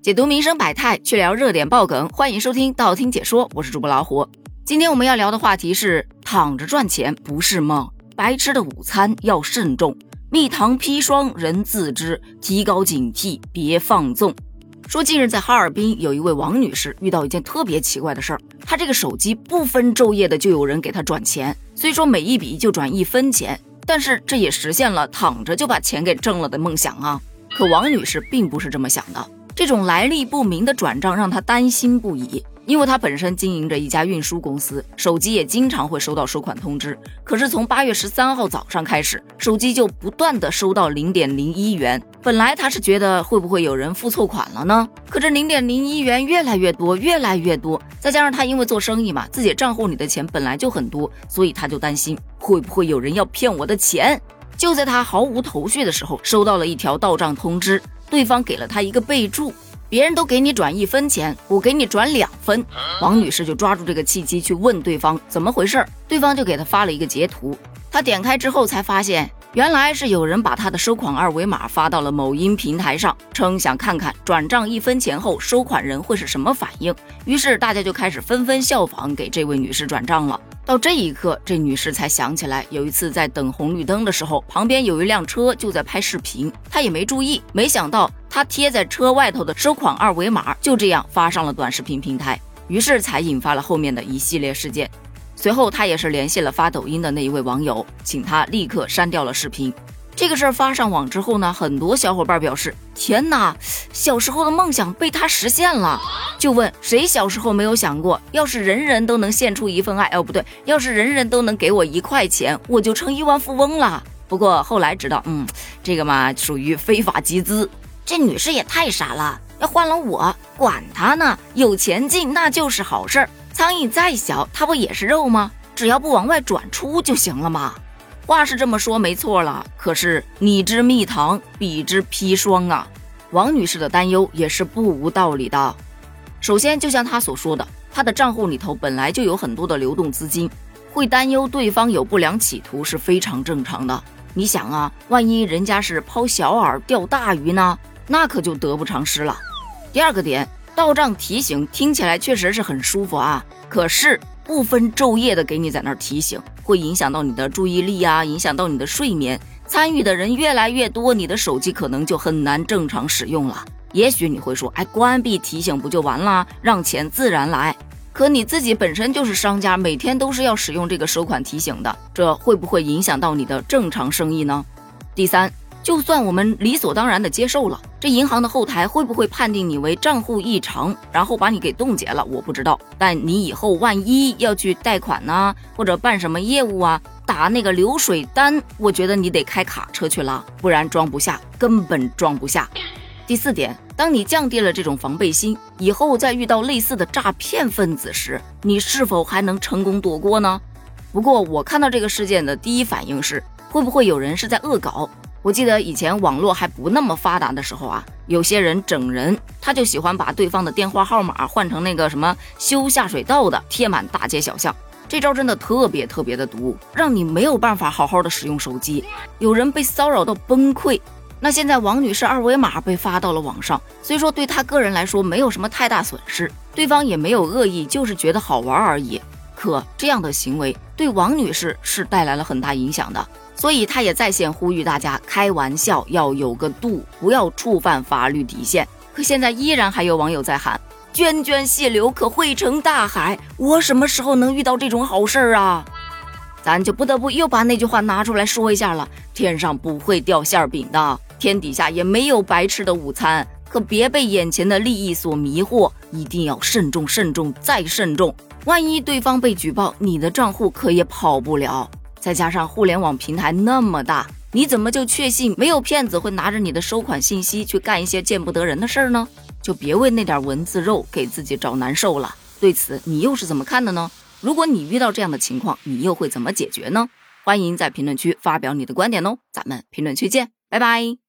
解读民生百态，去聊热点爆梗，欢迎收听道听解说，我是主播老虎。今天我们要聊的话题是：躺着赚钱不是梦，白吃的午餐要慎重，蜜糖砒霜人自知，提高警惕，别放纵。说近日在哈尔滨有一位王女士遇到一件特别奇怪的事儿，她这个手机不分昼夜的就有人给她转钱，虽说每一笔就转一分钱，但是这也实现了躺着就把钱给挣了的梦想啊。可王女士并不是这么想的。这种来历不明的转账让他担心不已，因为他本身经营着一家运输公司，手机也经常会收到收款通知。可是从八月十三号早上开始，手机就不断的收到零点零一元。本来他是觉得会不会有人付错款了呢？可这零点零一元越来越多，越来越多，再加上他因为做生意嘛，自己账户里的钱本来就很多，所以他就担心会不会有人要骗我的钱。就在他毫无头绪的时候，收到了一条到账通知。对方给了他一个备注，别人都给你转一分钱，我给你转两分。王女士就抓住这个契机去问对方怎么回事儿，对方就给她发了一个截图。她点开之后才发现，原来是有人把她的收款二维码发到了某音平台上，称想看看转账一分钱后收款人会是什么反应。于是大家就开始纷纷效仿，给这位女士转账了。到这一刻，这女士才想起来，有一次在等红绿灯的时候，旁边有一辆车就在拍视频，她也没注意，没想到她贴在车外头的收款二维码就这样发上了短视频平台，于是才引发了后面的一系列事件。随后，她也是联系了发抖音的那一位网友，请他立刻删掉了视频。这个事儿发上网之后呢，很多小伙伴表示：“天哪，小时候的梦想被他实现了。”就问谁小时候没有想过，要是人人都能献出一份爱，哦不对，要是人人都能给我一块钱，我就成亿万富翁了。不过后来知道，嗯，这个嘛属于非法集资。这女士也太傻了，要换了我，管他呢，有钱进那就是好事儿。苍蝇再小，它不也是肉吗？只要不往外转出就行了嘛。话是这么说没错了，可是你知蜜糖，彼之砒霜啊！王女士的担忧也是不无道理的。首先，就像她所说的，她的账户里头本来就有很多的流动资金，会担忧对方有不良企图是非常正常的。你想啊，万一人家是抛小饵钓大鱼呢？那可就得不偿失了。第二个点，到账提醒听起来确实是很舒服啊，可是。不分昼夜的给你在那儿提醒，会影响到你的注意力啊，影响到你的睡眠。参与的人越来越多，你的手机可能就很难正常使用了。也许你会说，哎，关闭提醒不就完了，让钱自然来。可你自己本身就是商家，每天都是要使用这个收款提醒的，这会不会影响到你的正常生意呢？第三。就算我们理所当然的接受了，这银行的后台会不会判定你为账户异常，然后把你给冻结了？我不知道。但你以后万一要去贷款呢，或者办什么业务啊，打那个流水单，我觉得你得开卡车去了，不然装不下，根本装不下。第四点，当你降低了这种防备心，以后再遇到类似的诈骗分子时，你是否还能成功躲过呢？不过我看到这个事件的第一反应是，会不会有人是在恶搞？我记得以前网络还不那么发达的时候啊，有些人整人，他就喜欢把对方的电话号码换成那个什么修下水道的，贴满大街小巷。这招真的特别特别的毒，让你没有办法好好的使用手机。有人被骚扰到崩溃。那现在王女士二维码被发到了网上，虽说对她个人来说没有什么太大损失，对方也没有恶意，就是觉得好玩而已。可这样的行为对王女士是带来了很大影响的。所以他也在线呼吁大家开玩笑要有个度，不要触犯法律底线。可现在依然还有网友在喊“涓涓细流可汇成大海”，我什么时候能遇到这种好事儿啊？咱就不得不又把那句话拿出来说一下了：天上不会掉馅饼的，天底下也没有白吃的午餐。可别被眼前的利益所迷惑，一定要慎重、慎重再慎重。万一对方被举报，你的账户可也跑不了。再加上互联网平台那么大，你怎么就确信没有骗子会拿着你的收款信息去干一些见不得人的事儿呢？就别为那点文字肉给自己找难受了。对此，你又是怎么看的呢？如果你遇到这样的情况，你又会怎么解决呢？欢迎在评论区发表你的观点哦，咱们评论区见，拜拜。